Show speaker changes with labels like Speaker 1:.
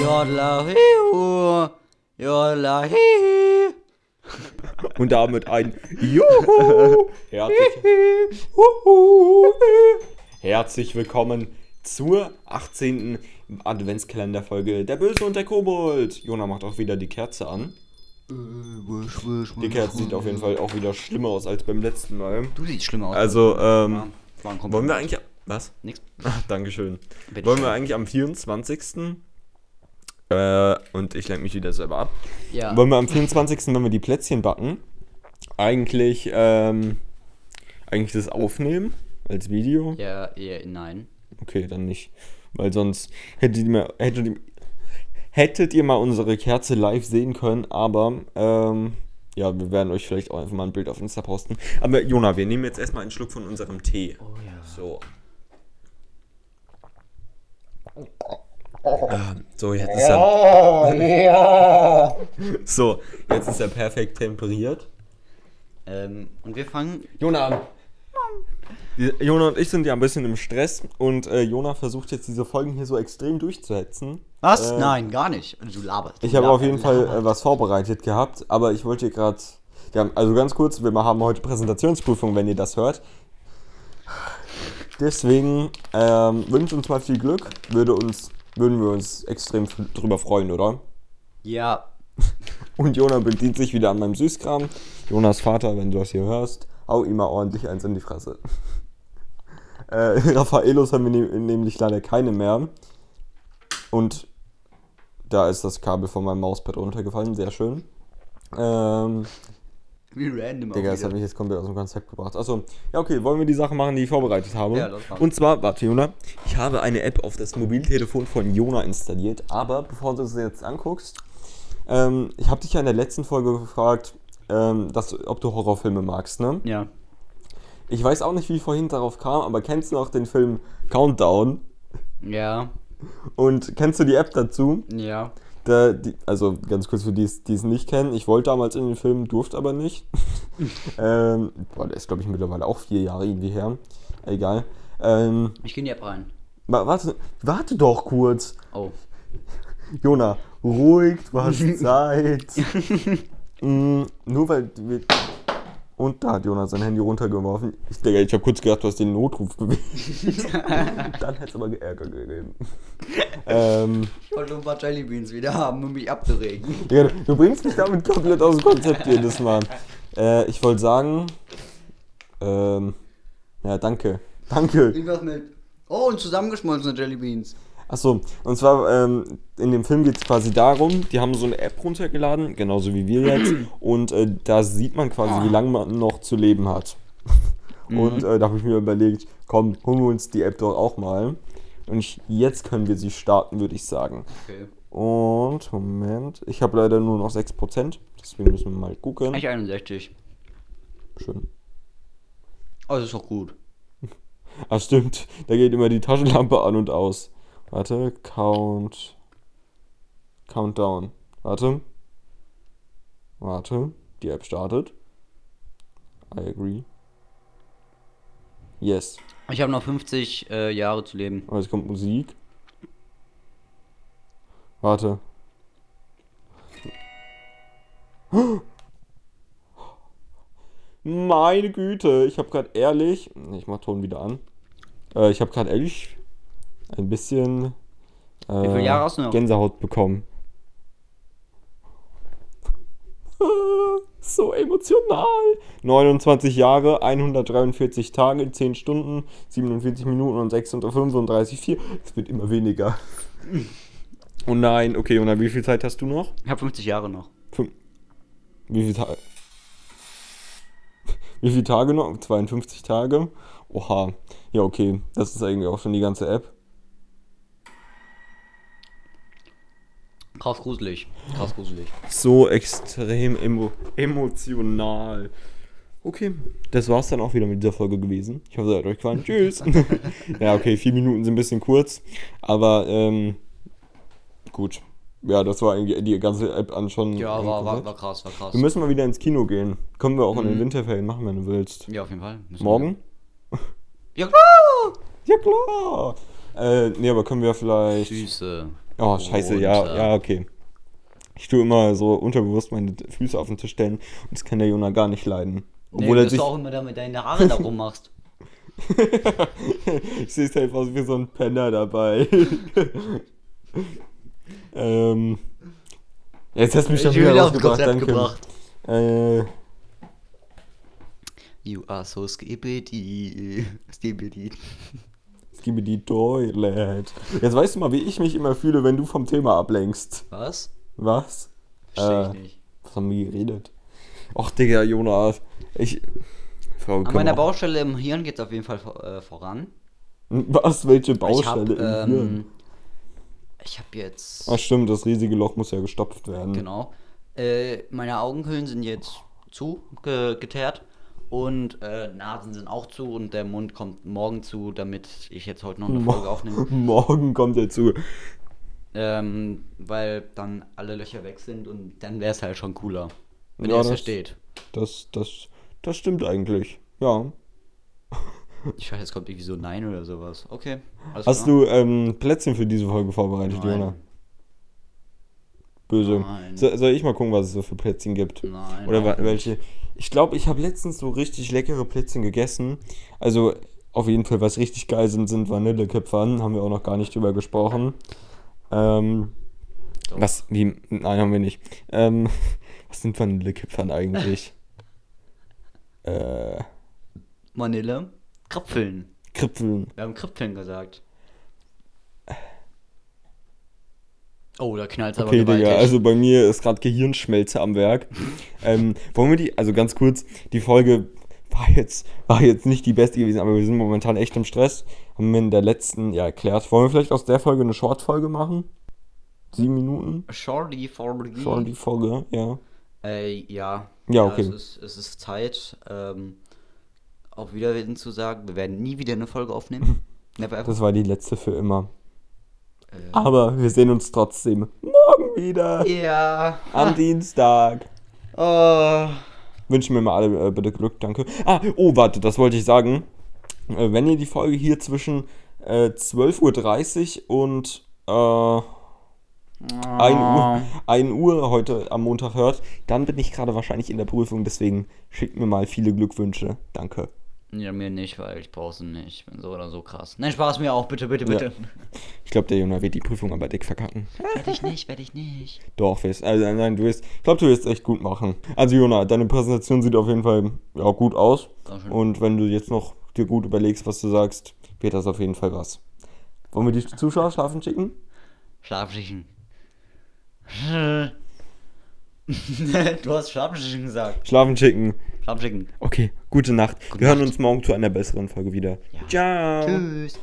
Speaker 1: Jodla, hiu, jodla, hihi.
Speaker 2: Und damit ein Juhu! Herzlich, Herzlich willkommen zur 18. Adventskalenderfolge Der Böse und der Kobold. Jona macht auch wieder die Kerze an. Die Kerze sieht auf jeden Fall auch wieder schlimmer aus als beim letzten Mal.
Speaker 1: Du siehst schlimmer aus.
Speaker 2: Also, ähm,
Speaker 1: Kompliment.
Speaker 2: wollen wir eigentlich. Was?
Speaker 1: Nix.
Speaker 2: Ach, Dankeschön.
Speaker 1: Bitte
Speaker 2: Wollen wir eigentlich am 24. Äh, und ich lenke mich wieder selber ab.
Speaker 1: Ja.
Speaker 2: Wollen wir am 24., wenn wir die Plätzchen backen, eigentlich, ähm, eigentlich das aufnehmen als Video?
Speaker 1: Ja, eher nein.
Speaker 2: Okay, dann nicht. Weil sonst hättet ihr, mal, hättet, ihr, hättet ihr mal unsere Kerze live sehen können, aber ähm, ja, wir werden euch vielleicht auch einfach mal ein Bild auf Insta posten. Aber Jona, wir nehmen jetzt erstmal einen Schluck von unserem Tee.
Speaker 1: Oh ja.
Speaker 2: So. Ah, so, jetzt ist er. So, jetzt ist er perfekt temperiert.
Speaker 1: Ähm, und wir fangen.
Speaker 2: Jona Jona und ich sind ja ein bisschen im Stress und äh, Jona versucht jetzt diese Folgen hier so extrem durchzuhetzen.
Speaker 1: Was?
Speaker 2: Äh,
Speaker 1: Nein, gar nicht. Du laberst.
Speaker 2: Ich habe auf jeden Fall äh, was vorbereitet gehabt, aber ich wollte gerade. Ja, also ganz kurz, wir haben heute Präsentationsprüfung, wenn ihr das hört. Deswegen ähm, wünscht uns mal viel Glück. Würde uns, würden wir uns extrem drüber freuen, oder?
Speaker 1: Ja.
Speaker 2: Und Jona bedient sich wieder an meinem Süßkram. Jonas Vater, wenn du das hier hörst, hau ihm mal ordentlich eins in die Fresse. äh, Raffaelos haben wir ne nämlich leider keine mehr. Und da ist das Kabel von meinem Mauspad runtergefallen, sehr schön. Ähm,
Speaker 1: Wie random.
Speaker 2: Digga, das hat mich jetzt komplett aus dem Konzept gebracht. Achso, ja okay, wollen wir die Sachen machen, die ich vorbereitet habe?
Speaker 1: Ja, das.
Speaker 2: Und zwar, warte Jona, ich habe eine App auf das Mobiltelefon von Jona installiert, aber bevor du es jetzt anguckst, ähm, ich habe dich ja in der letzten Folge gefragt, ähm, dass, ob du Horrorfilme magst, ne?
Speaker 1: Ja.
Speaker 2: Ich weiß auch nicht, wie ich vorhin darauf kam, aber kennst du noch den Film Countdown?
Speaker 1: Ja.
Speaker 2: Und kennst du die App dazu?
Speaker 1: Ja.
Speaker 2: Da, die, also ganz kurz für die, die es nicht kennen. Ich wollte damals in den Film, durfte aber nicht. ähm, boah, der ist, glaube ich, mittlerweile auch vier Jahre irgendwie her. Egal. Ähm,
Speaker 1: Ich gehe in die App rein.
Speaker 2: wa- warte, warte doch kurz.
Speaker 1: Oh.
Speaker 2: Jona, ruhig, du hast Zeit. mm, nur weil wir. Und da hat Jonas sein Handy runtergeworfen. Ich denke, ich habe kurz gedacht, du hast den Notruf bewegt. Dann hätte es aber Ärger gegeben. ähm,
Speaker 1: Ich wollte ein paar Jellybeans wieder haben, um mich abzuregen.
Speaker 2: Du- du bringst mich damit komplett aus dem Konzept jedes Mal. Äh, ich wollte sagen, ähm, ja, danke. Danke.
Speaker 1: Irgendwas mit. Oh, und zusammengeschmolzene Jellybeans.
Speaker 2: Achso, und zwar ähm, in dem Film geht es quasi darum, die haben so eine App runtergeladen, genauso wie wir jetzt, und äh, da sieht man quasi, wie lange man noch zu leben hat. Und äh, da habe ich mir überlegt, komm, holen wir uns die App doch auch mal. Und ich, jetzt können wir sie starten, würde ich sagen.
Speaker 1: Okay.
Speaker 2: Und, Moment, ich habe leider nur noch 6%, deswegen müssen wir mal gucken.
Speaker 1: Ich 61.
Speaker 2: Schön.
Speaker 1: Oh, das ist doch gut.
Speaker 2: Ach stimmt, da geht immer die Taschenlampe an und aus. Warte, Count. Countdown. Warte. Warte, die App startet. I agree. Yes.
Speaker 1: Ich habe noch 50 äh, Jahre zu leben.
Speaker 2: Und jetzt kommt Musik. Warte. Meine Güte, ich habe gerade ehrlich, ich mach Ton wieder an. Äh, ich habe gerade ehrlich ein bisschen äh? Gänsehaut bekommen. So emotional. 29 Jahre, 143 Tage, 10 Stunden, 47 Minuten und 635, 4. Es wird immer weniger. Oh nein, okay, und wie viel Zeit hast du noch?
Speaker 1: Ich habe 50 Jahre noch.
Speaker 2: Wie viel Tage? Wie viele Tage noch? 52 Tage? Oha. Ja, okay. Das ist eigentlich auch schon die ganze App.
Speaker 1: Krass gruselig. Krass gruselig.
Speaker 2: So extrem emo emotional. Okay, das war's dann auch wieder mit dieser Folge gewesen. Ich hoffe, es hat euch gefallen. Tschüss. ja, okay, vier Minuten sind ein bisschen kurz. Aber, ähm, gut. Ja, das war eigentlich die ganze App an schon.
Speaker 1: Ja, war, war, war krass, war krass.
Speaker 2: Wir müssen mal wieder ins Kino gehen. Können wir auch in den
Speaker 1: Mhm.
Speaker 2: Winterferien machen, wenn du willst.
Speaker 1: Ja, auf jeden Fall. Müssen
Speaker 2: Morgen?
Speaker 1: wir- Ja, klar!
Speaker 2: Ja, klar. Äh, nee, aber können wir vielleicht.
Speaker 1: Süße.
Speaker 2: Oh, scheiße, ja,
Speaker 1: Runter.
Speaker 2: ja, okay. Ich tue immer so unterbewusst meine Füße auf den Tisch stellen und das kann der Jonah gar nicht leiden.
Speaker 1: Nee,
Speaker 2: Obwohl
Speaker 1: du
Speaker 2: er
Speaker 1: bist
Speaker 2: sich.
Speaker 1: auch immer da mit deinen Haaren da rummachst.
Speaker 2: ich sehe halt aus wie so ein Penner dabei. ähm. Jetzt hast du mich schon wieder rausgebracht, danke.
Speaker 1: gebracht.
Speaker 2: Äh,
Speaker 1: You are so skibbity. Skibbity.
Speaker 2: Gib die Toilet. Jetzt weißt du mal, wie ich mich immer fühle, wenn du vom Thema ablenkst.
Speaker 1: Was?
Speaker 2: Was?
Speaker 1: Verstehe
Speaker 2: Äh,
Speaker 1: ich nicht.
Speaker 2: Was haben wir geredet? Och, Digga, Jonas. Ich. Frau,
Speaker 1: An meiner. Baustelle im Hirn geht es auf jeden Fall äh, voran.
Speaker 2: Was? Welche
Speaker 1: ich
Speaker 2: Baustelle
Speaker 1: habe
Speaker 2: im Hirn?
Speaker 1: ähm, ich habe jetzt
Speaker 2: Ach stimmt, das riesige Loch muss ja gestopft werden.
Speaker 1: genau. Äh, meine Augenhöhlen sind jetzt zu ge geteert und äh, Nasen sind auch zu und der Mund kommt morgen zu, damit ich jetzt heute noch eine Folge aufnehme.
Speaker 2: Morgen kommt er zu.
Speaker 1: Ähm, weil dann alle Löcher weg sind und dann wäre es halt schon cooler. Wenn
Speaker 2: Ja,
Speaker 1: ihr es versteht.
Speaker 2: Das, das, das stimmt eigentlich. Ja.
Speaker 1: Ich weiß, jetzt kommt irgendwie so Nein oder sowas. Okay.
Speaker 2: Hast
Speaker 1: klar.
Speaker 2: du ähm, Plätzchen für diese Folge vorbereitet,
Speaker 1: Nein.
Speaker 2: Jona? Böse.
Speaker 1: Nein.
Speaker 2: So, soll ich mal gucken, was es so für Plätzchen gibt?
Speaker 1: Nein.
Speaker 2: Oder welche? Ich glaube, ich habe letztens so richtig leckere Plätzchen gegessen. Also auf jeden Fall, was richtig geil sind, sind Vanillekipfern. Haben wir auch noch gar nicht drüber gesprochen. Ähm,
Speaker 1: Doch.
Speaker 2: was? Wie? Nein, haben wir nicht. Ähm, was sind Vanillekipfern eigentlich? äh,
Speaker 1: Vanille. Krapfeln.
Speaker 2: Kripfeln.
Speaker 1: Wir haben Kripfeln gesagt. Oh, da knallt aber
Speaker 2: Okay. Digga, also bei mir ist gerade Gehirnschmelze am Werk. ähm, wollen wir die, also ganz kurz, die Folge war jetzt, war jetzt nicht die beste gewesen, aber wir sind momentan echt im Stress. Haben wir in der letzten, ja, erklärt. Wollen wir vielleicht aus der Folge eine Short-Folge machen? Sieben Minuten?
Speaker 1: Shorty for the
Speaker 2: Schon die Folge, ja.
Speaker 1: Äh, ja.
Speaker 2: Ja, okay.
Speaker 1: Es ist, es ist Zeit, ähm, auf Wiedersehen zu sagen. Wir werden nie wieder eine Folge aufnehmen. Never ever.
Speaker 2: Das war die letzte für immer. Aber wir sehen uns trotzdem morgen wieder.
Speaker 1: ja.
Speaker 2: Am Dienstag.
Speaker 1: Oh.
Speaker 2: Wünschen mir mal alle äh, bitte Glück, danke. Ah, oh, warte, das wollte ich sagen. Äh, wenn ihr die Folge hier zwischen äh, 12.30 Uhr und äh, 1 Uhr, 1 Uhr heute am Montag hört, dann bin ich gerade wahrscheinlich in der Prüfung, deswegen schickt mir mal viele Glückwünsche. Danke.
Speaker 1: Ja, mir nicht, weil ich brauche sie nicht. Ich bin so oder so krass. Nein, Spaß mir auch, bitte, bitte, bitte.
Speaker 2: Ich glaube, der Junge wird die Prüfung aber dick verkacken.
Speaker 1: Werde ich nicht, werde ich nicht.
Speaker 2: Doch, wirst, also, nein, du wirst, ich glaube, du wirst echt gut machen. Also, Jona, deine Präsentation sieht auf jeden Fall ja, gut aus.
Speaker 1: Dankeschön.
Speaker 2: Und wenn du jetzt noch dir gut überlegst, was du sagst, wird das auf jeden Fall was. Wollen wir die Zuschauer schlafen schicken?
Speaker 1: Schlafschichten. du hast Schlafschichten gesagt.
Speaker 2: Schlafen schicken.
Speaker 1: Schlafschichten.
Speaker 2: Okay, gute Nacht.
Speaker 1: Gute
Speaker 2: wir hören
Speaker 1: Nacht.
Speaker 2: uns morgen zu einer besseren Folge wieder.
Speaker 1: Ja.
Speaker 2: Ciao.
Speaker 1: Tschüss.